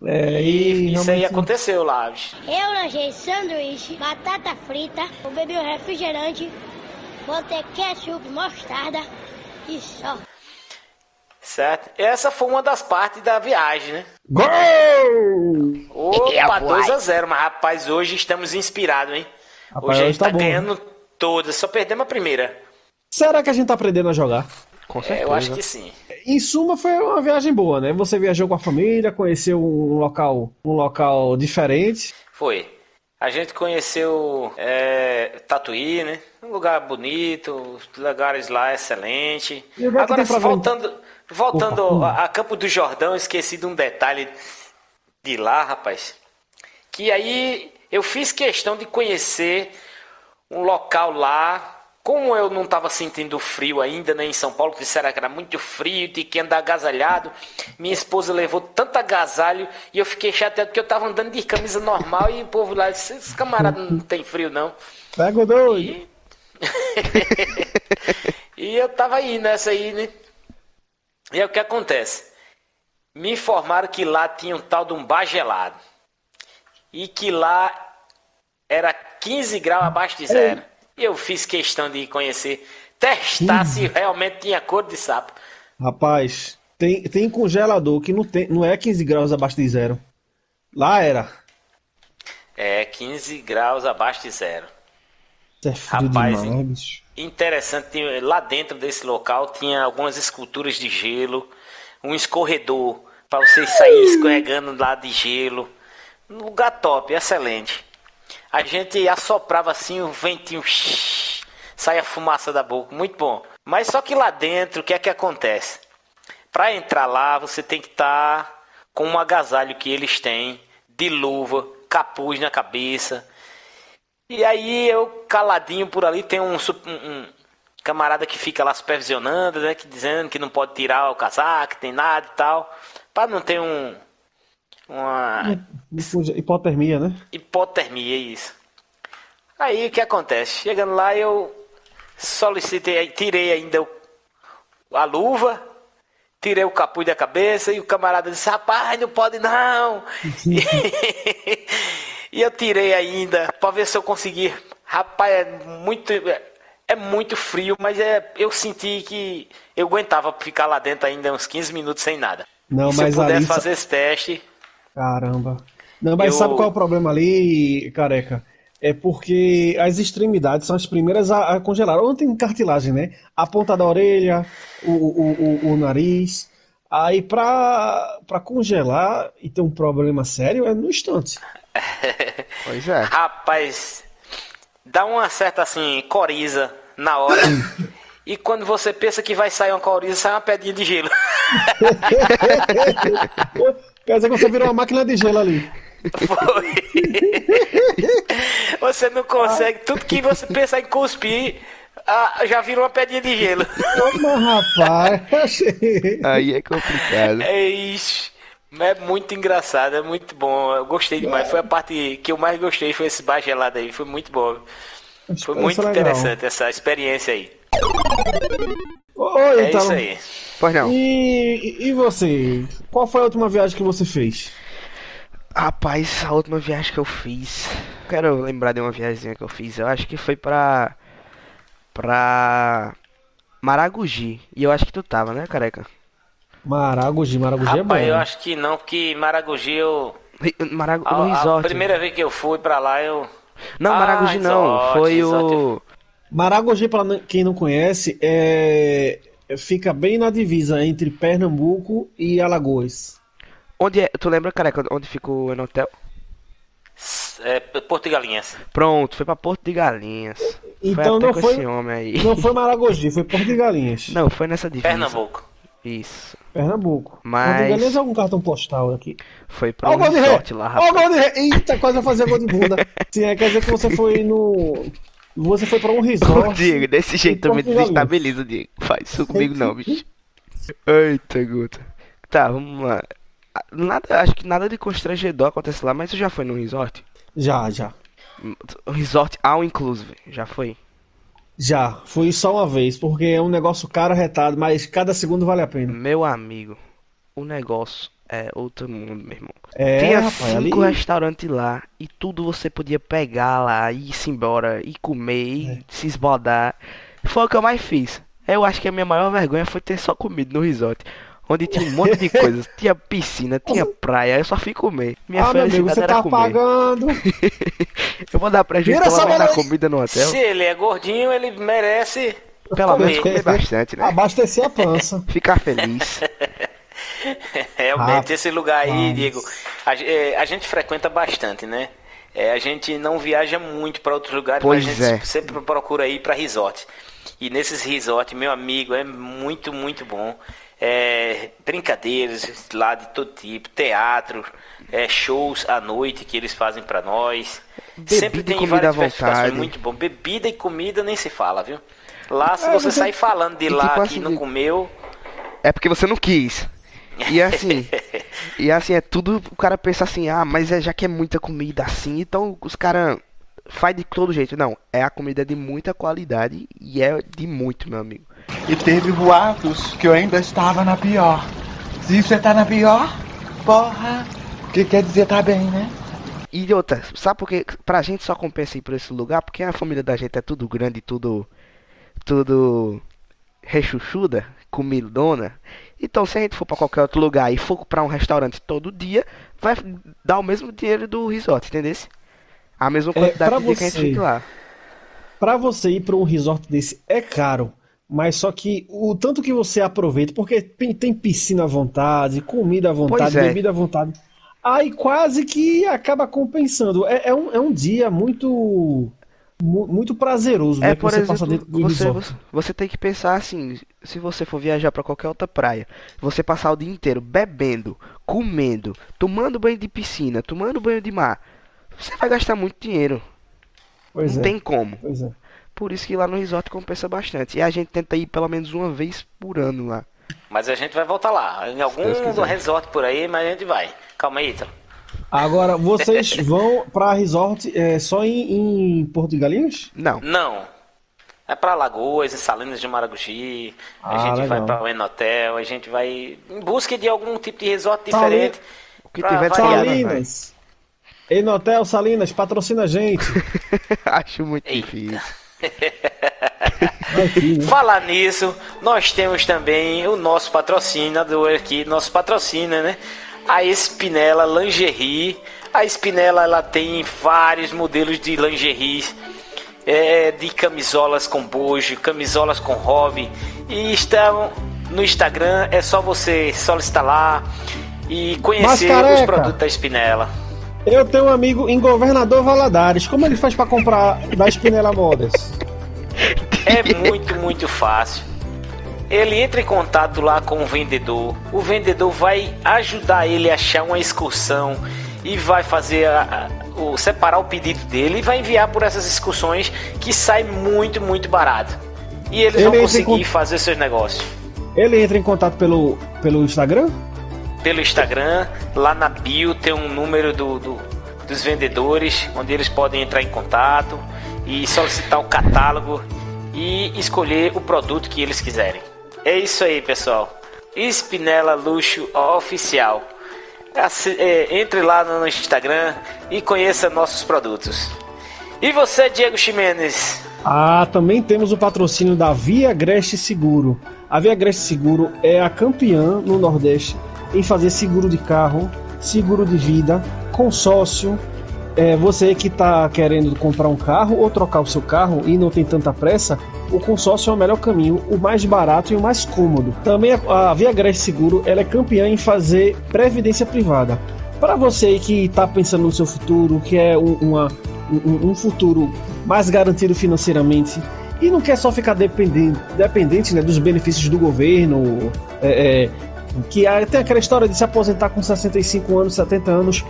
Speaker 2: É,
Speaker 1: E
Speaker 2: e
Speaker 1: isso aí aconteceu lá.
Speaker 4: Eu lanchei sanduíche, batata frita, eu bebi um refrigerante, botei ketchup, mostarda e só.
Speaker 1: Certo? Essa foi uma das partes da viagem, né?
Speaker 2: Gol!
Speaker 1: Opa, 2x0, mas rapaz, hoje estamos inspirados, hein?
Speaker 2: Rapaz,
Speaker 1: hoje a gente
Speaker 2: tá
Speaker 1: tá,
Speaker 2: bom,
Speaker 1: ganhando todas, só perdemos a primeira.
Speaker 2: Será que a gente tá aprendendo a jogar?
Speaker 3: Com
Speaker 1: É,
Speaker 3: certeza.
Speaker 1: eu acho que sim.
Speaker 2: Em suma, foi uma viagem boa, né? Você viajou com a família, conheceu um local, um local diferente.
Speaker 1: Foi. A gente conheceu é, Tatuí, né? Um lugar bonito, os lugares lá excelente. Agora, voltando, voltando
Speaker 2: Opa.
Speaker 1: a Campo do Jordão, esqueci de um detalhe de lá, rapaz. Que aí eu fiz questão de conhecer um local lá. Como eu não estava sentindo frio ainda, né, em São Paulo, que disseram que era muito frio, tinha que andar agasalhado. Minha esposa levou tanto agasalho e eu fiquei chateado porque eu estava andando de camisa normal e o povo lá disse: Esse camarada não tem frio, não.
Speaker 2: Pega o doido.
Speaker 1: E... e eu tava aí nessa aí, né? E aí o que acontece? Me informaram que lá tinha um tal de um bar gelado. E que lá era 15 graus abaixo de zero. E eu fiz questão de conhecer, testar se realmente tinha cor de sapo.
Speaker 2: Rapaz, tem, tem congelador que não, tem, não é 15 graus abaixo de zero. Lá era.
Speaker 1: É, 15 graus abaixo de zero.
Speaker 2: É
Speaker 1: Rapaz,
Speaker 2: demais,
Speaker 1: interessante, lá dentro desse local tinha algumas esculturas de gelo, um escorredor para você sair escorregando lá de gelo. Um lugar top, excelente. A gente assoprava assim o ventinho, saia fumaça da boca, muito bom. Mas só que lá dentro, o que é que acontece? Para entrar lá, você tem que estar com um agasalho que eles têm, de luva, capuz na cabeça. E aí eu caladinho por ali, tem um, um- camarada que fica lá supervisionando, né? Que dizendo que não pode tirar o casaco, tem nada e tal. Pra não ter um. Uma
Speaker 2: Hipotermia, né?
Speaker 1: hipotermia, isso. Aí o que acontece? Chegando lá eu solicitei, tirei ainda a luva, tirei o capuz da cabeça e o camarada disse, rapaz, não pode não. e eu tirei ainda para ver se eu conseguir. Rapaz, é muito é muito frio, mas é eu senti que eu aguentava ficar lá dentro ainda uns 15 minutos sem nada.
Speaker 2: Não,
Speaker 1: E se eu pudesse
Speaker 2: ali-
Speaker 1: fazer esse teste,
Speaker 2: Caramba. Não, mas
Speaker 1: Eu-
Speaker 2: sabe qual é o problema ali, careca? É porque as extremidades são as primeiras a, a congelar. Ou tem cartilagem, né? A ponta da orelha, o, o, o, o nariz. Aí pra, pra congelar e ter um problema sério é no instante.
Speaker 3: Pois é.
Speaker 1: Rapaz, dá uma certa assim, coriza na hora. e quando você pensa que vai sair uma coriza, sai uma pedrinha de gelo.
Speaker 2: Quer dizer que você virou uma máquina de gelo ali.
Speaker 1: Foi. você não consegue, tudo que você pensar em cuspir, ah, já vira uma pedrinha de gelo.
Speaker 2: Mas rapaz.
Speaker 3: Aí é complicado.
Speaker 1: É isso. É muito engraçado, é muito bom. Eu gostei demais. Foi a parte que eu mais gostei, foi esse bar gelado aí. Foi muito bom. Foi muito
Speaker 2: é legal.
Speaker 1: interessante essa experiência aí.
Speaker 2: Oi,
Speaker 1: É
Speaker 2: então.
Speaker 1: isso aí.
Speaker 3: Pois não.
Speaker 2: E, e você? Qual foi a última viagem que você fez?
Speaker 3: Rapaz, a última viagem que eu fiz. Quero lembrar de uma viagem que eu fiz. Eu acho que foi pra. pra. Maragogi. E eu acho que tu tava, né, careca?
Speaker 2: Maragogi, Maragogi é bom.
Speaker 1: Rapaz, eu
Speaker 2: né?
Speaker 1: acho que não, porque Maragogi eu.
Speaker 3: Marago...
Speaker 1: A,
Speaker 3: No
Speaker 1: a
Speaker 3: resort.
Speaker 1: primeira vez que eu fui pra lá, eu.
Speaker 3: Não,
Speaker 1: Ah,
Speaker 3: Maragogi não.
Speaker 1: resort,
Speaker 3: Foi
Speaker 1: resort.
Speaker 3: o.
Speaker 2: Maragogi, para quem não conhece, é... fica bem na divisa entre Pernambuco e Alagoas.
Speaker 3: Onde é? Tu lembra, careca, onde fica o hotel?
Speaker 1: É, Porto de Galinhas.
Speaker 3: Pronto, foi pra Porto de Galinhas.
Speaker 2: Então
Speaker 3: foi
Speaker 2: não foi-
Speaker 3: esse homem aí.
Speaker 2: Não foi Maragogi, foi Porto de Galinhas.
Speaker 3: Não, foi nessa divisa.
Speaker 1: Pernambuco.
Speaker 3: Isso.
Speaker 2: Pernambuco.
Speaker 3: Mas-
Speaker 2: Porto de Galinhas é algum cartão postal aqui.
Speaker 3: Foi pra
Speaker 2: Ó
Speaker 3: um
Speaker 2: gol de ré!
Speaker 3: lá, rapaz.
Speaker 2: gol de ré! Eita, quase vai fazer gol de bunda. Sim, é, quer dizer que você foi no... Você foi pra um
Speaker 3: Ô,
Speaker 2: resort.
Speaker 3: Diego, desse jeito tu me desestabiliza, Diego. Faz isso comigo não, bicho. Eita, Guta. Tá, vamos lá. Nada, acho que nada de constrangedor acontece lá, mas tu já foi num resort?
Speaker 2: Já, já.
Speaker 3: Resort all inclusive, já foi?
Speaker 2: Já. Fui só uma vez, porque é um negócio caro, retado, mas cada segundo vale a pena.
Speaker 3: Meu amigo, o negócio é outro mundo, meu irmão.
Speaker 2: É,
Speaker 3: Tinha
Speaker 2: rapaz, ali-
Speaker 3: cinco restaurantes lá e tudo você podia pegar lá, e ir-se embora, e comer, e
Speaker 2: É.
Speaker 3: se esbaldar. Foi o que eu mais fiz. Eu acho que a minha maior vergonha foi ter só comido no resort. Onde tinha um monte de coisas. Tinha piscina, tinha praia, eu só fui comer. Minha
Speaker 2: ah, meu amigo,
Speaker 3: felicidade
Speaker 2: você
Speaker 3: era
Speaker 2: tá
Speaker 3: comer.
Speaker 2: pagando.
Speaker 3: Eu vou dar prejuízo
Speaker 2: essa
Speaker 3: vez na comida no hotel.
Speaker 1: Se ele é gordinho, ele merece.
Speaker 3: Pelo menos
Speaker 1: comer
Speaker 3: bastante, né?
Speaker 2: Abastecer a pança.
Speaker 3: Ficar feliz.
Speaker 1: Realmente,
Speaker 2: Ah,
Speaker 1: esse lugar aí. Diego, a, é, a gente frequenta bastante, né? É, a gente não viaja muito para outros lugares,
Speaker 3: Pois
Speaker 1: mas a gente
Speaker 3: é.
Speaker 1: sempre procura ir para resort. E nesses resorts, meu amigo, é muito, muito bom. É, brincadeiras lá de todo tipo, teatro, é, shows à noite que eles fazem para nós.
Speaker 3: Bebida
Speaker 1: sempre
Speaker 3: e
Speaker 1: tem
Speaker 3: comida
Speaker 1: várias
Speaker 3: vontade.
Speaker 1: muito bom. Bebida e comida nem se fala, viu? Lá, se
Speaker 2: É,
Speaker 1: você
Speaker 2: você-
Speaker 1: sair falando de
Speaker 3: E
Speaker 1: lá
Speaker 3: tipo
Speaker 1: que
Speaker 3: assim,
Speaker 1: não comeu,
Speaker 3: É porque você não quis. E assim, e assim é tudo, o cara pensa assim, ah, mas é, já que é muita comida assim, então os caras faz de todo jeito. Não, é a comida de muita qualidade e é de muito, meu amigo.
Speaker 5: E teve boatos que eu ainda estava na pior. Se você tá na pior, porra, que quer dizer tá bem, né?
Speaker 3: E outra, sabe por quê? Pra gente só compensa ir por esse lugar, porque a família da gente é tudo grande, tudo tudo rechuchuda, comidona. Então, se a gente for pra qualquer outro lugar e for pra um restaurante todo dia, vai dar o mesmo dinheiro do resort, entendeu? A mesma
Speaker 2: É,
Speaker 3: quantidade
Speaker 2: pra
Speaker 3: de dia que a gente fica lá.
Speaker 2: Pra você ir pra um resort desse é caro, mas só que o tanto que você aproveita, porque tem, piscina à vontade, comida à vontade,
Speaker 3: é.
Speaker 2: bebida à vontade, aí quase que acaba compensando. É, é um, é um dia muito mu- muito prazeroso, né,
Speaker 3: É,
Speaker 2: que
Speaker 3: por
Speaker 2: você passa
Speaker 3: exemplo,
Speaker 2: dentro do
Speaker 3: você,
Speaker 2: resort.
Speaker 3: você, você tem que pensar assim, se você for viajar pra qualquer outra praia, você passar o dia inteiro bebendo, comendo, tomando banho de piscina, tomando banho de mar, você vai gastar muito dinheiro.
Speaker 2: Pois
Speaker 3: não
Speaker 2: é,
Speaker 3: tem como.
Speaker 2: pois é.
Speaker 3: Por isso que lá no resort compensa bastante. E a gente tenta ir pelo menos uma vez por ano lá.
Speaker 1: Mas a gente vai voltar lá. Em algum resort por aí, mas a gente vai. Calma aí, Ítalo.
Speaker 2: Agora, vocês vão pra resort é, só em, em Porto de Galinhas?
Speaker 3: Não.
Speaker 1: Não. É pra Lagoas, em Salinas de Maragogi. A
Speaker 2: Ah,
Speaker 1: gente vai
Speaker 2: legal.
Speaker 1: pra Enotel. A gente vai em busca de algum tipo de resort
Speaker 2: Sali-
Speaker 1: diferente.
Speaker 3: O que tiver de
Speaker 1: variar,
Speaker 3: Salinas,
Speaker 1: né,
Speaker 2: Salinas. Enotel Salinas, patrocina a gente.
Speaker 3: Acho muito
Speaker 1: Eita.
Speaker 3: difícil.
Speaker 2: Né?
Speaker 1: Falar nisso, nós temos também o nosso patrocinador aqui, nosso patrocínio, né? A Espinela Lingerie. A Espinela ela tem vários modelos de lingeries, é, de camisolas com bojo, camisolas com hobby. E estão no Instagram, é só você solicitar lá e conhecer os produtos da Espinela.
Speaker 2: Eu tenho um amigo em Governador Valadares. Como ele faz pra comprar da Espinela Modas?
Speaker 1: É muito, muito fácil. Ele entra em contato lá com o vendedor. O vendedor vai ajudar ele a achar uma excursão e vai fazer a- a- o separar o pedido dele e vai enviar por essas excursões que sai muito, muito barato. E eles
Speaker 2: Ele
Speaker 1: vão conseguir
Speaker 2: con-
Speaker 1: fazer seus negócios.
Speaker 2: Ele entra em contato pelo, pelo Instagram?
Speaker 1: Pelo Instagram, lá na bio tem um número do, do- dos vendedores, onde eles podem entrar em contato e solicitar o catálogo e escolher o produto que eles quiserem. É isso aí, pessoal. Espinela Luxo Oficial. É, entre lá no Instagram e conheça nossos produtos. E você, Diego Ximenes?
Speaker 2: Ah, também temos o patrocínio da Via Agreste Seguro. A Via Agreste Seguro é a campeã no Nordeste em fazer seguro de carro, seguro de vida, consórcio. É, você que está querendo comprar um carro ou trocar o seu carro e não tem tanta pressa, o consórcio é o melhor caminho, o mais barato e o mais cômodo. Também a, a Via Agreste Seguro ela é campeã em fazer previdência privada. Para você que está pensando no seu futuro, que é um, uma, um, um futuro mais garantido financeiramente e não quer só ficar dependente, dependente né, dos benefícios do governo, é, é, que tem aquela história de se aposentar com 65 anos, 70 anos.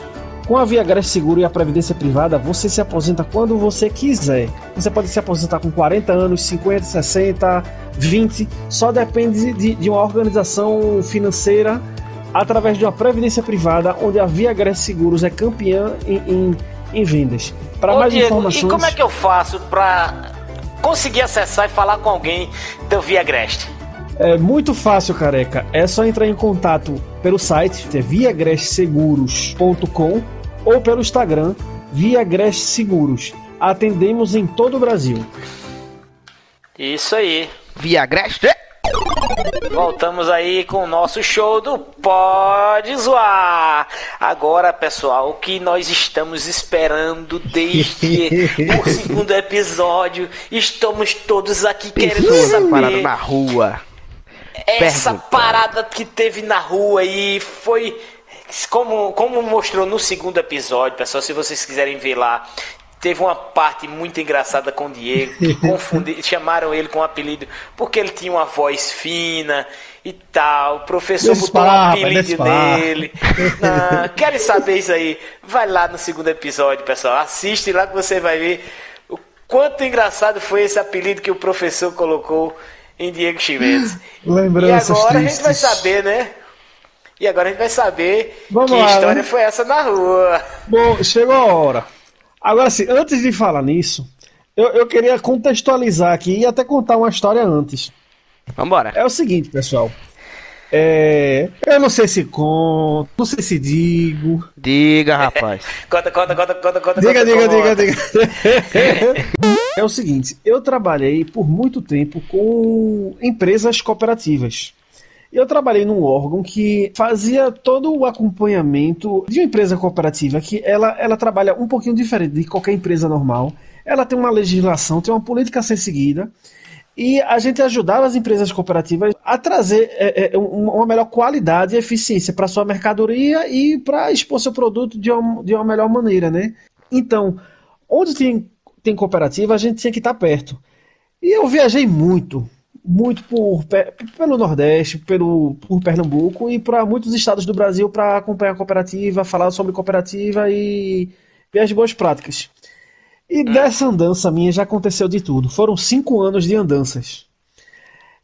Speaker 2: Com a Via Agreste Seguro e a Previdência Privada, você se aposenta quando você quiser. Você pode se aposentar com 40 anos, 50, 60, 20, só depende de, de uma organização financeira através de uma previdência privada, onde a Via Agreste Seguros é campeã em, em, em vendas. Para mais
Speaker 1: Diego,
Speaker 2: informações,
Speaker 1: E como é que eu faço pra conseguir acessar e falar com alguém do Via Agreste?
Speaker 2: é muito fácil, careca. É só entrar em contato pelo site é viagrestseguros.com ou pelo Instagram Viagreste Atendemos em todo o Brasil.
Speaker 1: Isso aí.
Speaker 3: Viagreste.
Speaker 1: Voltamos aí com o nosso show do Pode Zoar. Agora, pessoal, o que nós estamos esperando desde o segundo episódio, estamos todos aqui querendo saber
Speaker 3: paradas na rua.
Speaker 1: essa
Speaker 3: perguntando.
Speaker 1: parada que teve na rua aí foi como, como mostrou no segundo episódio, pessoal, se vocês quiserem ver lá, teve uma parte muito engraçada com o Diego, que confundi, chamaram ele com um apelido porque ele tinha uma voz fina e tal. O professor botou um
Speaker 2: é
Speaker 1: apelido nele. Querem saber isso aí? Vai lá no segundo episódio, pessoal. Assiste lá que você vai ver o quanto engraçado foi esse apelido que o professor colocou em Diego Chimenez. E
Speaker 2: Lembranças
Speaker 1: agora a gente vai
Speaker 2: tristes.
Speaker 1: saber, né? E agora a gente vai saber
Speaker 2: Vamos
Speaker 1: que
Speaker 2: lá,
Speaker 1: história
Speaker 2: né?
Speaker 1: foi essa na rua.
Speaker 2: Bom, chegou a hora. Agora sim, antes de falar nisso, eu, eu queria contextualizar aqui e até contar uma história antes.
Speaker 3: Vambora.
Speaker 2: É o seguinte, pessoal. É, eu não sei se conto, não sei se digo.
Speaker 3: Diga, rapaz.
Speaker 1: Conta, conta, conta, conta, conta.
Speaker 2: Diga, diga, diga, diga. É o seguinte, eu trabalhei por muito tempo com empresas cooperativas. Eu trabalhei num órgão que fazia todo o acompanhamento de uma empresa cooperativa, que ela, ela trabalha um pouquinho diferente de qualquer empresa normal. Ela tem uma legislação, tem uma política a ser seguida. E a gente ajudava as empresas cooperativas a trazer é, é, um- uma melhor qualidade e eficiência para sua mercadoria e para expor seu produto de uma, de uma melhor maneira, né? Então, onde tem, tem cooperativa, a gente tinha que estar perto. E eu viajei muito, muito por, pe- pelo Nordeste, pelo, por Pernambuco e para muitos estados do Brasil para acompanhar a cooperativa, falar sobre cooperativa e as boas práticas. E dessa andança minha já aconteceu de tudo. Foram cinco anos de andanças.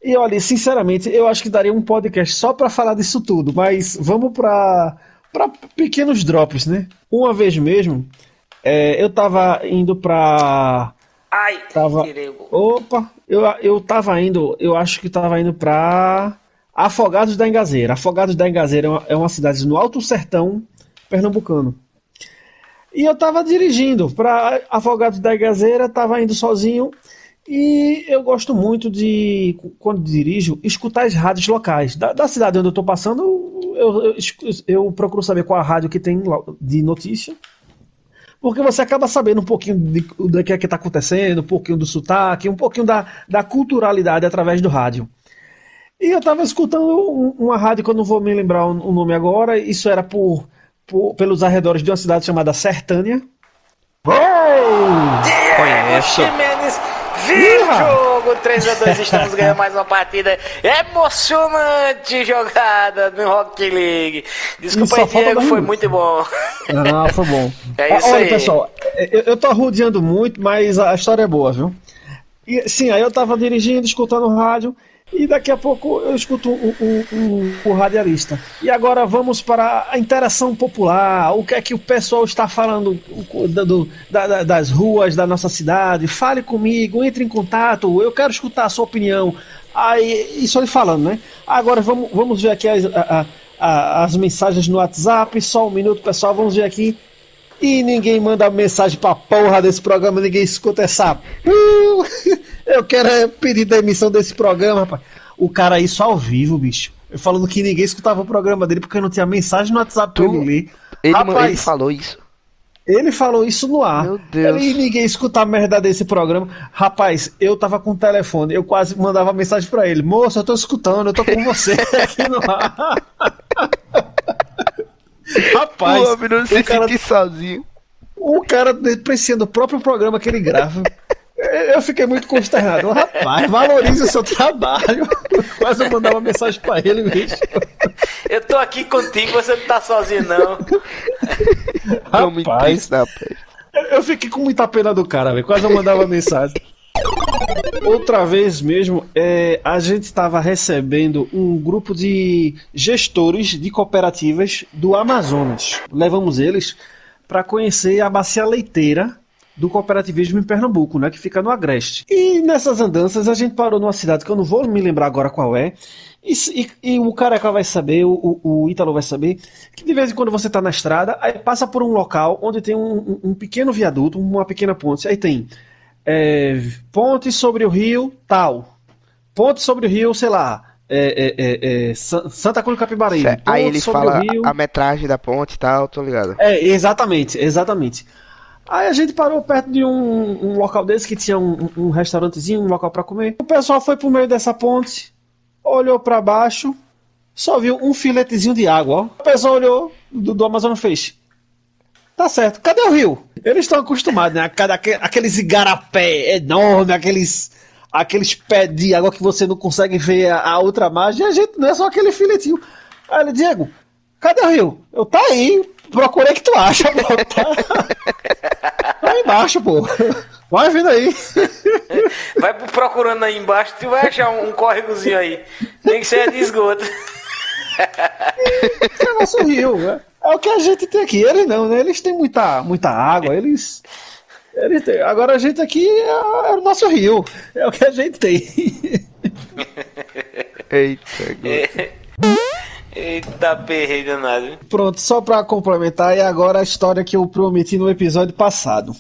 Speaker 2: E olha, sinceramente, eu acho que daria um podcast só para falar disso tudo, mas vamos para para pequenos drops, né? Uma vez mesmo, é, eu tava indo para
Speaker 1: Ai,
Speaker 2: Tava- Opa, eu, eu tava indo, eu acho que tava indo pra Afogados da Engazeira. Afogados da Engazeira é uma, é uma cidade no Alto Sertão pernambucano. E eu tava dirigindo pra Afogados da Engazeira, tava indo sozinho. E eu gosto muito de, quando dirijo, escutar as rádios locais. Da, da cidade onde eu tô passando, eu, eu, eu procuro saber qual a rádio que tem de notícia. Porque você acaba sabendo um pouquinho de- do que é que está acontecendo, um pouquinho do sotaque, um pouquinho da, da culturalidade através do rádio. E eu estava escutando um- uma rádio que eu não vou me lembrar o, nome agora, isso era por, por- pelos arredores de uma cidade chamada Sertânia.
Speaker 3: Conheço.
Speaker 1: Jimenez, vira o
Speaker 2: Iha!
Speaker 1: Jogo 3x2, estamos ganhando mais uma partida emocionante jogada no Rock League. Desculpa aí, Diego, foi muito bom.
Speaker 2: Ah, foi bom.
Speaker 1: É isso
Speaker 2: Olha,
Speaker 1: aí.
Speaker 2: pessoal, eu, eu tô arrodeando muito, mas a história é boa, viu? E, sim, aí eu tava dirigindo, escutando o rádio, e daqui a pouco eu escuto o, o, o, o radialista. E agora vamos para a interação popular, o que é que o pessoal está falando do- da- da- das ruas da nossa cidade. Fale comigo, entre em contato, eu quero escutar a sua opinião. Aí, isso ele falando, né? Agora vamos, vamos ver aqui as, a- a- as mensagens no WhatsApp, só um minuto, pessoal, vamos ver aqui. E ninguém manda mensagem pra porra desse programa, ninguém escuta essa. Eu quero é pedir demissão desse programa, rapaz. O cara isso ao vivo, bicho. Falando que ninguém escutava o programa dele porque não tinha mensagem no WhatsApp pra
Speaker 3: Tu-
Speaker 2: ele ler.
Speaker 3: Ele,
Speaker 2: Rapaz,
Speaker 3: ele falou isso.
Speaker 2: ele falou isso no ar.
Speaker 3: Meu Deus.
Speaker 2: E ninguém escuta a merda desse programa. Rapaz, eu tava com o telefone, eu quase mandava mensagem pra ele. Moço, eu tô escutando, eu tô com você aqui no ar. Rapaz,
Speaker 3: o homem não se
Speaker 2: cara
Speaker 3: sentir sozinho.
Speaker 2: o cara depreciando o próprio programa que ele grava. Eu fiquei muito consternado. Rapaz, valorize o seu trabalho. Quase eu mandava uma mensagem pra ele, bicho.
Speaker 1: Eu tô aqui contigo, você não tá sozinho, não.
Speaker 2: Rapaz,
Speaker 3: peste.
Speaker 2: eu fiquei com muita pena do cara, velho. Quase eu mandava uma mensagem. Outra vez mesmo, é, a gente estava recebendo um grupo de gestores de cooperativas do Amazonas. Levamos eles para conhecer a bacia leiteira do cooperativismo em Pernambuco, né, que fica no Agreste. E nessas andanças a gente parou numa cidade que eu não vou me lembrar agora qual é, e, e, e o Careca vai saber, o, o Ítalo vai saber, que de vez em quando você está na estrada, aí passa por um local onde tem um, um, um pequeno viaduto, uma pequena ponte, aí tem é, ponte sobre o rio tal, ponte sobre o rio, sei lá, é, é, é, é Santa Cruz do Capibaribe.
Speaker 3: Aí ele fala a metragem da ponte e tal, tô ligado.
Speaker 2: É, exatamente, exatamente. Aí a gente parou perto de um, um local desse que tinha um, um restaurantezinho, um local para comer. O pessoal foi pro meio dessa ponte, olhou para baixo, só viu um filetezinho de água. Ó. O pessoal olhou do, do Amazonas fez. Tá certo, cadê o rio? Eles estão acostumados, né? Cada, aqueles igarapé enormes, aqueles aqueles pés de água que você não consegue ver a, a outra margem, a gente não é só aquele filetinho. Aí ele, Diego, cadê o rio? Eu tá aí, procurei que tu acha, pô. Tá, tá embaixo, pô. Vai vindo aí.
Speaker 1: Vai procurando aí embaixo, tu vai achar um, um córregozinho aí. Nem que seja de esgoto.
Speaker 2: É nosso rio, né? É o que a gente tem aqui. Eles não, né? Eles têm muita, muita água, eles. eles têm. Agora a gente aqui é, é o nosso rio. É o que a gente tem.
Speaker 3: Eita,
Speaker 1: Eita, perrei danado.
Speaker 2: Pronto, só pra complementar, e agora a história que eu prometi no episódio passado.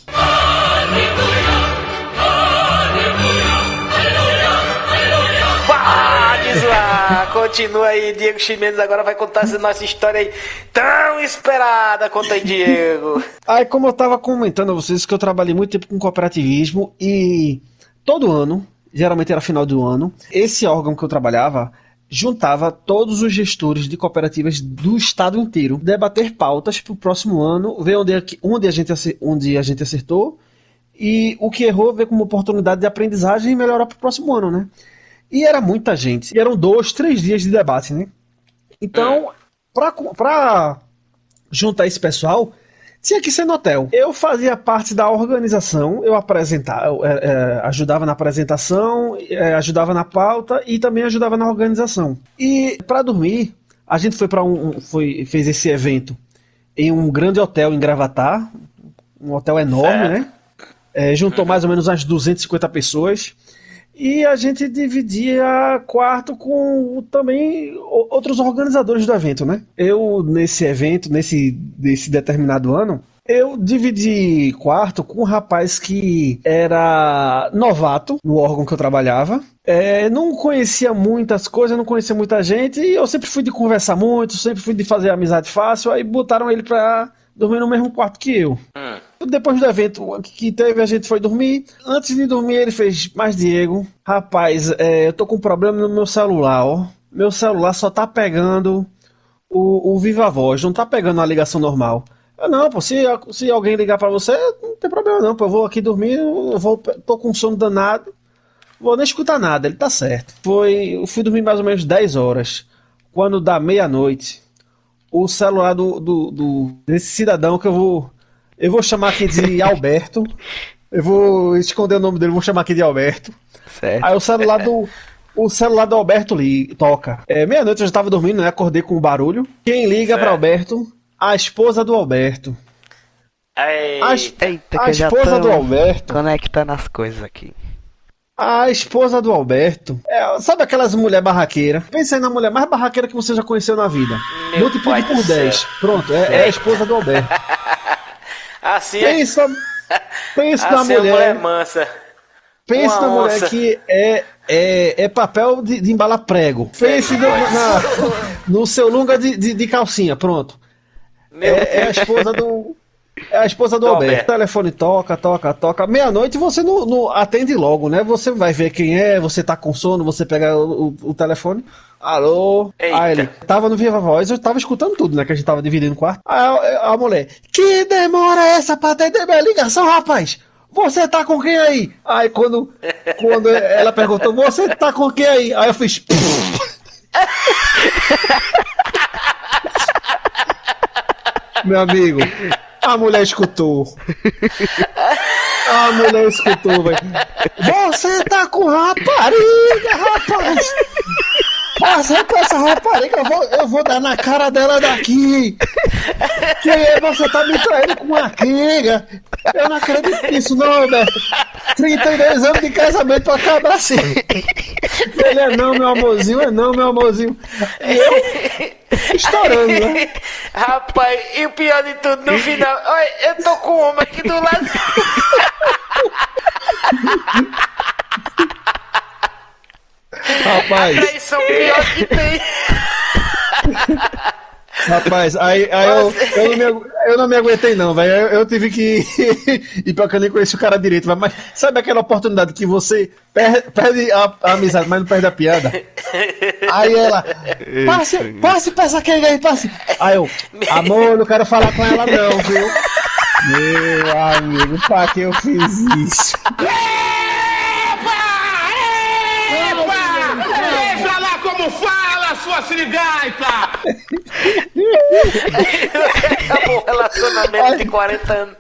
Speaker 1: Continua aí, Diego Ximenes agora vai contar essa nossa história aí tão esperada. Conta aí, Diego.
Speaker 2: Aí, como eu tava comentando a vocês que eu trabalhei muito tempo com cooperativismo e todo ano, geralmente era final do ano, esse órgão que eu trabalhava juntava todos os gestores de cooperativas do estado inteiro, debater pautas para o próximo ano, ver onde, onde, a gente, onde a gente acertou e o que errou, ver como oportunidade de aprendizagem e melhorar para o próximo ano, né? E era muita gente. E eram dois, três dias de debate, né? Então, para juntar esse pessoal, tinha que ser no hotel. Eu fazia parte da organização, eu apresentava, eu, é, é, ajudava na apresentação, é, ajudava na pauta e também ajudava na organização. E para dormir, a gente foi para um, foi, fez esse evento em um grande hotel em Gravatar, um hotel enorme, né? É, juntou mais ou menos umas 250 pessoas. E a gente dividia quarto com também outros organizadores do evento, né? Eu, nesse evento, nesse, nesse determinado ano, eu dividi quarto com um rapaz que era novato no órgão que eu trabalhava. É, não conhecia muitas coisas, não conhecia muita gente, e eu sempre fui de conversar muito, sempre fui de fazer amizade fácil, aí botaram ele pra dormir no mesmo quarto que eu. Hum. Depois do evento que teve, a gente foi dormir. Antes de dormir, ele fez, mas Diego, rapaz, é, eu tô com um problema no meu celular, ó. Meu celular só tá pegando o, o Viva Voz, não tá pegando a ligação normal. Eu, não, pô, se, se alguém ligar para você, não tem problema não, pô. Eu vou aqui dormir, eu vou, tô com sono danado, vou nem escutar nada, ele tá certo. Foi, eu fui dormir mais ou menos 10 horas. Quando dá meia-noite, o celular do, do, do, desse cidadão que eu vou eu vou chamar aqui de Alberto. Eu vou esconder o nome dele, vou chamar aqui de Alberto. Certo. Aí o celular do. O celular do Alberto li, toca. É, Meia-noite eu já estava dormindo, né? Acordei com o barulho. Quem liga para Alberto? A esposa do Alberto. A,
Speaker 3: Eita, a esposa do Alberto. Conectando as coisas aqui.
Speaker 2: A esposa do Alberto. É, sabe aquelas mulher barraqueira? Pensei na mulher mais barraqueira que você já conheceu na vida. Multiplique por 10. Pronto, é, é, a esposa do Alberto.
Speaker 1: Assim
Speaker 2: pensa,
Speaker 1: é...
Speaker 2: pensa assim na mulher, mulher
Speaker 1: mansa.
Speaker 2: Pensa na mulher que é, é, é papel de, de embalar prego. Pense no, na, no seu lunga de, de, de calcinha, pronto. É, é, a esposa do. É a esposa do, do Alberto. Alberto. O telefone toca, toca, toca. Meia-noite você não, não, atende logo, né? Você vai ver quem é, você tá com sono, você pega o, o, o telefone. Alô? Eita. Aí ele tava no Viva Voz, eu tava escutando tudo, né? Que a gente tava dividindo o quarto. Aí a, a mulher, que demora é essa pra atender minha ligação, rapaz? Você tá com quem aí? Aí quando, quando ela perguntou, você tá com quem aí? Aí eu fiz. Meu amigo, a mulher escutou. A mulher escutou, velho. Você tá com rapariga, rapaz! A casar com essa rapariga, eu vou, eu vou dar na cara dela daqui. Que você tá me traindo com uma quenga. Eu não acredito nisso, não, Alberto. 32 anos de casamento pra acabar assim. Ele é não, meu amorzinho, é não, meu amorzinho. E eu estourando, né?
Speaker 1: Rapaz, e o pior de tudo, no final, olha, eu tô com um homem aqui do lado.
Speaker 2: Rapaz.
Speaker 1: A traição pior que tem.
Speaker 2: Rapaz, aí, aí eu, eu, não me, eu não me aguentei não, velho. Eu, eu tive que ir pra que eu nem conheci o cara direito, mas sabe aquela oportunidade que você per- perde a, a amizade, mas não perde a piada? Aí ela, passe, passe pra essa quenga aí, passe. Aí eu, amor, não quero falar com ela não, viu? Meu amigo, pra que eu fiz isso?
Speaker 6: Veja lá como fala, sua sirigaita!
Speaker 1: Acabou o relacionamento de 40 anos.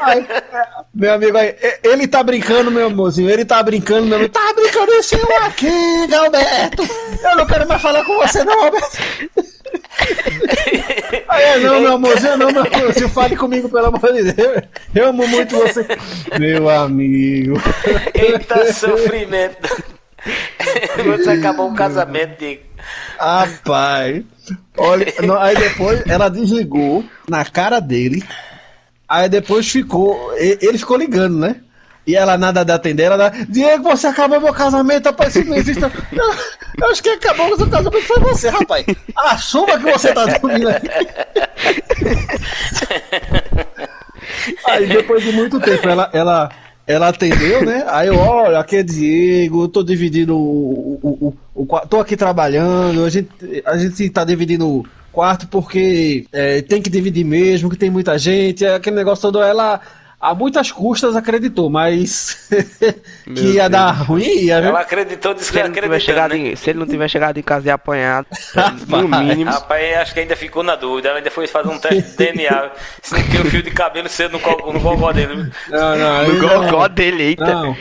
Speaker 2: Aí, meu amigo, aí, e- ele tá brincando, meu amorzinho. Ele tá brincando, meu amigo. Tá brincando esse aqui, Alberto. Eu não quero mais falar com você, não, Alberto. Aí, é, não, meu amorzinho, não, meu amorzinho. Fale comigo, pelo amor de Deus. Eu amo muito você. Meu amigo.
Speaker 1: Eita sofrimento. Você acabou o casamento, Diego.
Speaker 2: Rapaz. Olha, não, aí depois ela desligou na cara dele. Aí depois ficou. Ele ficou ligando, né? E ela nada de atender, ela dá, Diego, você acabou meu casamento, rapaz, isso não existe. Eu, eu acho que acabou o seu casamento foi você, rapaz. Assuma que você tá dormindo aí. Aí depois de muito tempo ela, ela, ela atendeu, né? Aí eu, olha, aqui é Diego, eu tô dividindo o, o, o, o tô aqui trabalhando, a gente, a gente tá dividindo o quarto porque é, tem que dividir mesmo, que tem muita gente, é aquele negócio todo, ela a muitas custas acreditou, mas que ia dar ruim, ia?
Speaker 1: Ela acreditou, disse
Speaker 3: Se
Speaker 1: que
Speaker 3: ele, não tiver chegado
Speaker 1: né?
Speaker 3: em, se ele não tiver chegado em casa e apanhado, no mínimo.
Speaker 1: Rapaz, acho que ainda ficou na dúvida. Ela ainda foi fazer um teste de DNA. Se não tem o fio de cabelo cedo no, co- no gogó dele.
Speaker 2: Não, não,
Speaker 3: No
Speaker 2: não.
Speaker 3: gogó dele, eita.
Speaker 2: Não.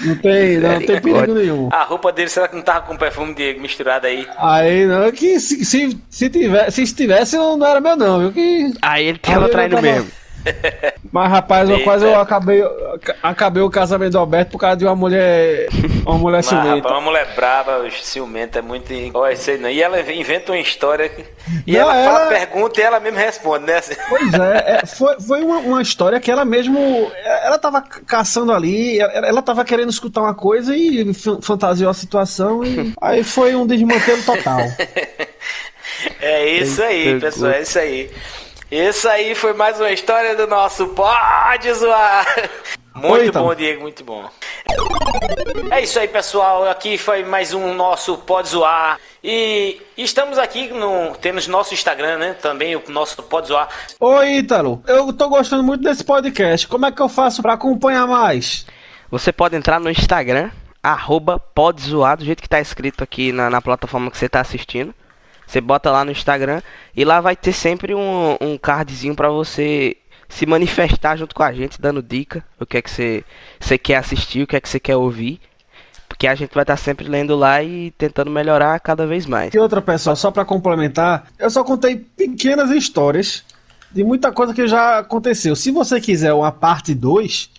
Speaker 2: Não tem, não tem perigo nenhum.
Speaker 1: A roupa dele, será que não tava com perfume Diego misturado aí?
Speaker 2: Aí, não, que se, se, se tivesse, se tivesse, não, não era meu não, viu? Que...
Speaker 3: Aí ele tava traindo
Speaker 2: tava-
Speaker 3: mesmo.
Speaker 2: Mas, rapaz, eu
Speaker 1: Eita.
Speaker 2: quase eu acabei, acabei o casamento do Alberto por causa de uma mulher, uma mulher
Speaker 1: Mas, rapaz,
Speaker 2: ciumenta.
Speaker 1: uma mulher brava, ciumenta, é muito. Olha, sei não. E ela inventa uma história. E
Speaker 2: Não,
Speaker 1: ela fala
Speaker 2: ela-
Speaker 1: pergunta e ela mesma responde, né?
Speaker 2: Pois é, é, foi, foi uma, uma história que ela mesmo, ela tava caçando ali, ela, ela tava querendo escutar uma coisa e fa- fantasiou a situação e aí foi um desmantelo total.
Speaker 1: É isso aí, pessoal, é isso aí. Isso aí foi mais uma história do nosso Pode Zoar. Muito
Speaker 2: Oi, então.
Speaker 1: bom, Diego, muito bom. É isso aí, pessoal. Aqui foi mais um nosso Pode Zoar. E estamos aqui no. Temos nosso Instagram, né? Também o nosso Pode Zoar.
Speaker 2: Oi, Ítalo, eu tô gostando muito desse podcast, como é que eu faço pra acompanhar mais?
Speaker 3: Você pode entrar no Instagram, arroba podzoar, do jeito que tá escrito aqui na, na plataforma que você tá assistindo. Você bota lá no Instagram e lá vai ter sempre um, um cardzinho pra você se manifestar junto com a gente, dando dica, o que é que você, você quer assistir, o que é que você quer ouvir. Porque a gente vai estar sempre lendo lá e tentando melhorar cada vez mais.
Speaker 2: E outra pessoal, só pra complementar, eu só contei pequenas histórias de muita coisa que já aconteceu. Se você quiser uma parte 2,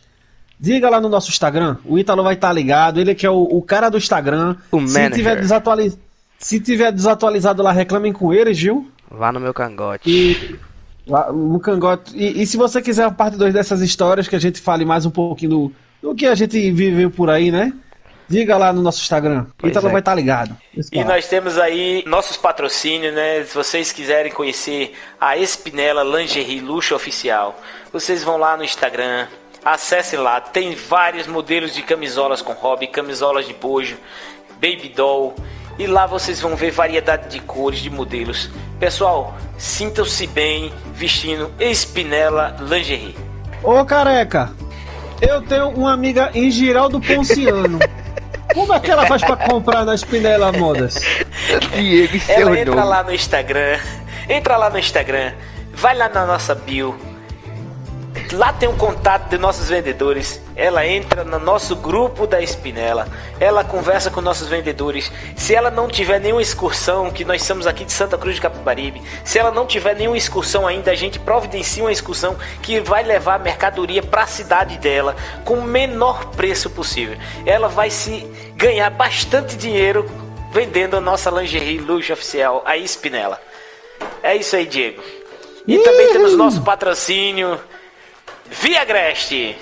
Speaker 2: diga lá no nosso Instagram. O Ítalo vai estar ligado, ele que é o, o cara do Instagram.
Speaker 3: O
Speaker 2: Se
Speaker 3: manager.
Speaker 2: tiver, desatualiz... Se tiver desatualizado lá, reclamem com eles, viu?
Speaker 3: Vá no meu cangote.
Speaker 2: E lá no cangote. E, e se você quiser a parte 2 dessas histórias, que a gente fale mais um pouquinho do, do que a gente viveu por aí, né? Diga lá no nosso Instagram.
Speaker 3: Pois
Speaker 2: Ítalo
Speaker 3: é.
Speaker 2: vai estar ligado.
Speaker 1: E nós temos aí nossos patrocínios, né? Se vocês quiserem conhecer a Espinela Lingerie Luxo Oficial, vocês vão lá no Instagram, acessem lá, tem vários modelos de camisolas com hobby, camisolas de bojo, baby doll, e lá vocês vão ver variedade de cores, de modelos. Pessoal, sintam-se bem vestindo Espinela Lingerie.
Speaker 2: Ô careca, eu tenho uma amiga em Giraldo Ponciano. Como é que ela faz pra comprar na Spinella Modas?
Speaker 3: Diego e seu
Speaker 1: Ela entra
Speaker 3: nome.
Speaker 1: lá no Instagram, entra lá no Instagram, vai lá na nossa bio, Lá tem um contato de nossos vendedores. Ela entra no nosso grupo da Espinela. Ela conversa com nossos vendedores. Se ela não tiver nenhuma excursão, que nós estamos aqui de Santa Cruz de Capibaribe, se ela não tiver nenhuma excursão ainda, a gente providencia uma excursão que vai levar a mercadoria para a cidade dela com o menor preço possível. Ela vai se ganhar bastante dinheiro vendendo a nossa lingerie luxo oficial, a Espinela. É isso aí, Diego. E também temos nosso patrocínio Via Agreste.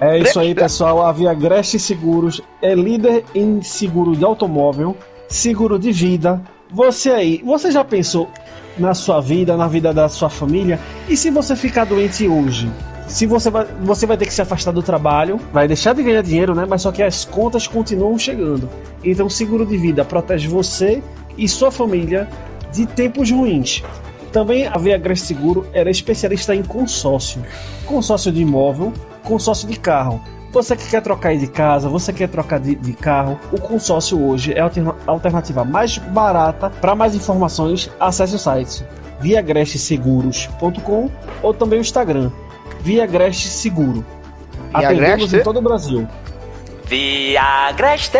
Speaker 2: É isso aí, pessoal. A Via Agreste Seguros é líder em seguro de automóvel, seguro de vida. Você aí, você já pensou na sua vida, na vida da sua família? E se você ficar doente hoje? Se você vai, você vai ter que se afastar do trabalho, vai deixar de ganhar dinheiro, né? Mas só que as contas continuam chegando. Então, seguro de vida protege você e sua família de tempos ruins. Também a Viagres Seguro era especialista em consórcio. Consórcio de imóvel, consórcio de carro. Você que quer trocar de casa, você quer trocar de, de carro, o consórcio hoje é a alternativa mais barata. Para mais informações, acesse o site viagresteseguros.com ou também o Instagram Viagreste Seguro. Atendemos em todo o Brasil.
Speaker 1: Viagreste!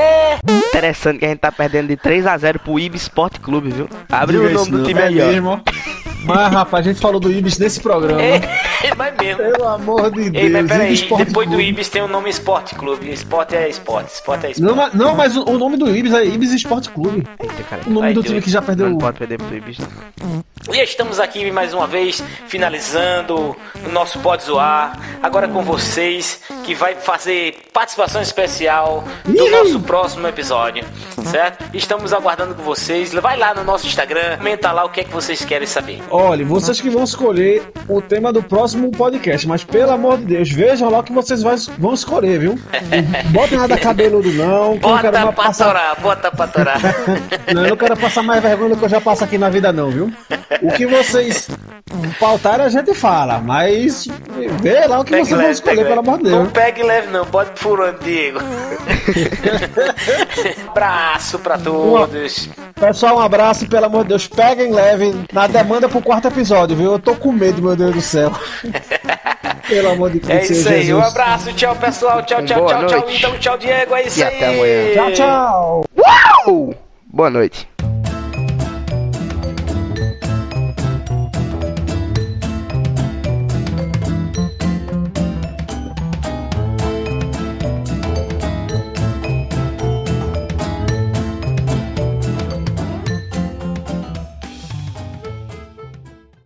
Speaker 3: Interessante que a gente tá perdendo de 3 a 0 pro Ibis Sport Clube, viu? Abre o nome do time
Speaker 2: é
Speaker 3: aí,
Speaker 2: mesmo. Mas, rapaz, a gente falou do Ibis nesse programa.
Speaker 1: É, vai mesmo.
Speaker 2: Pelo amor de Deus.
Speaker 1: Ei, mas peraí,
Speaker 2: Sport
Speaker 1: depois do. Ibis tem o nome Esporte Clube. Esporte é esporte, esporte é esporte.
Speaker 2: Não, mas- não, mas o, o nome do Ibis é Ibis Esporte Clube.
Speaker 3: Eita, cara.
Speaker 2: O nome do
Speaker 1: Deus.
Speaker 2: time que já perdeu.
Speaker 3: Não pode perder pro Ibis.
Speaker 1: E estamos aqui mais uma vez, finalizando o nosso Pode Zoar. Agora com vocês, que vai fazer participação especial do nosso próximo episódio, certo? Estamos aguardando com vocês. Vai lá no nosso Instagram, comenta lá o que é que vocês querem saber.
Speaker 2: Olha, vocês que vão escolher o tema do próximo podcast, mas pelo amor de Deus, vejam lá o que vocês vai- vão escolher, viu? Não Botem nada cabeludo, não. não
Speaker 1: Bota
Speaker 2: mais
Speaker 1: pra
Speaker 2: passar...
Speaker 1: torar, bota pra torar.
Speaker 2: Não, eu não quero passar mais vergonha do que eu já passo aqui na vida, não, viu? O que vocês pautarem a gente fala, mas vê lá o que vocês vão escolher, pelo amor de
Speaker 1: Não
Speaker 2: Deus.
Speaker 1: Pegue leve não, pode furando, Diego. Abraço pra todos.
Speaker 2: Pessoal, um abraço e pelo amor de Deus, peguem leve na demanda pro quarto episódio, viu? Eu tô com medo, meu Deus do céu. pelo amor de Deus.
Speaker 1: É isso aí, um
Speaker 2: Jesus.
Speaker 1: abraço, tchau pessoal, tchau, tchau,
Speaker 3: Boa
Speaker 1: tchau, tchau.
Speaker 3: noite.
Speaker 1: Então, tchau, Diego, é isso
Speaker 3: E
Speaker 1: aí.
Speaker 3: até amanhã.
Speaker 2: Tchau, tchau.
Speaker 3: Boa noite.